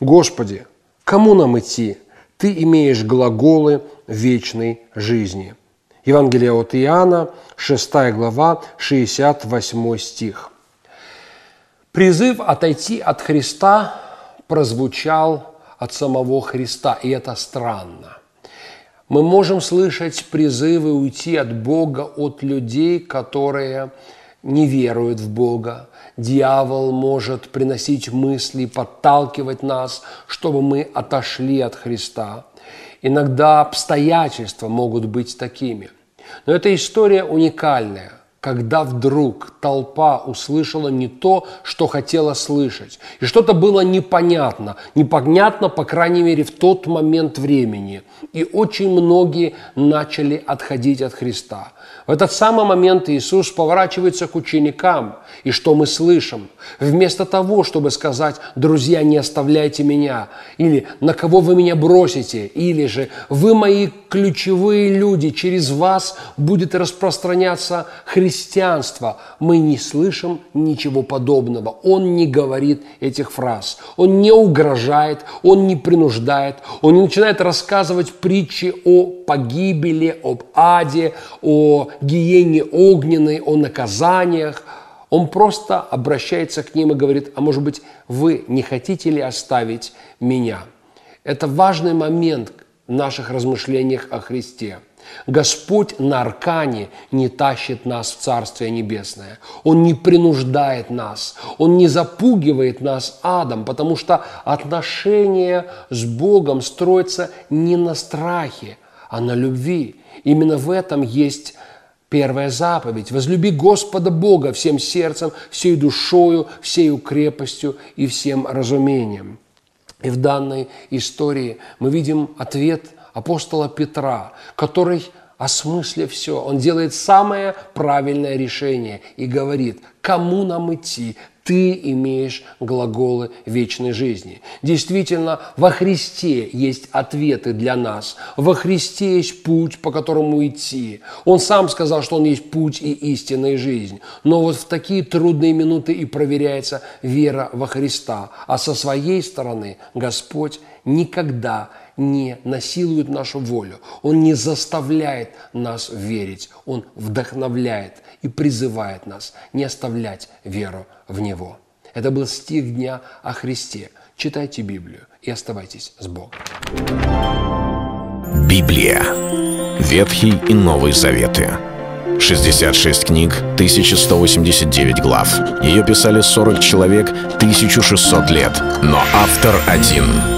«Господи, кому нам идти? Ты имеешь глаголы вечной жизни». Евангелие от Иоанна, 6 глава, 68 стих. Призыв отойти от Христа прозвучал от самого Христа, и это странно. Мы можем слышать призывы уйти от Бога от людей, которые не веруют в Бога. Дьявол может приносить мысли, подталкивать нас, чтобы мы отошли от Христа. Иногда обстоятельства могут быть такими. Но эта история уникальная когда вдруг толпа услышала не то, что хотела слышать. И что-то было непонятно. Непонятно, по крайней мере, в тот момент времени. И очень многие начали отходить от Христа. В этот самый момент Иисус поворачивается к ученикам. И что мы слышим? Вместо того, чтобы сказать, друзья, не оставляйте меня, или на кого вы меня бросите, или же вы мои ключевые люди, через вас будет распространяться христианство. Мы не слышим ничего подобного. Он не говорит этих фраз. Он не угрожает, он не принуждает, он не начинает рассказывать притчи о погибели, об аде, о гиене огненной, о наказаниях. Он просто обращается к ним и говорит, а может быть, вы не хотите ли оставить меня? Это важный момент в наших размышлениях о Христе. Господь на аркане не тащит нас в Царствие Небесное. Он не принуждает нас. Он не запугивает нас адом, потому что отношения с Богом строятся не на страхе, а на любви. Именно в этом есть Первая заповедь – возлюби Господа Бога всем сердцем, всей душою, всей крепостью и всем разумением. И в данной истории мы видим ответ апостола Петра, который, осмыслив все, он делает самое правильное решение и говорит, кому нам идти, ты имеешь глаголы вечной жизни. Действительно, во Христе есть ответы для нас. Во Христе есть путь, по которому идти. Он сам сказал, что Он есть путь и истинная жизнь. Но вот в такие трудные минуты и проверяется вера во Христа. А со своей стороны Господь никогда не насилует нашу волю. Он не заставляет нас верить. Он вдохновляет и призывает нас не оставлять веру в Него. Это был стих дня о Христе. Читайте Библию и оставайтесь с Богом. Библия. Ветхий и Новый Заветы. 66 книг, 1189 глав. Ее писали 40 человек, 1600 лет. Но автор один —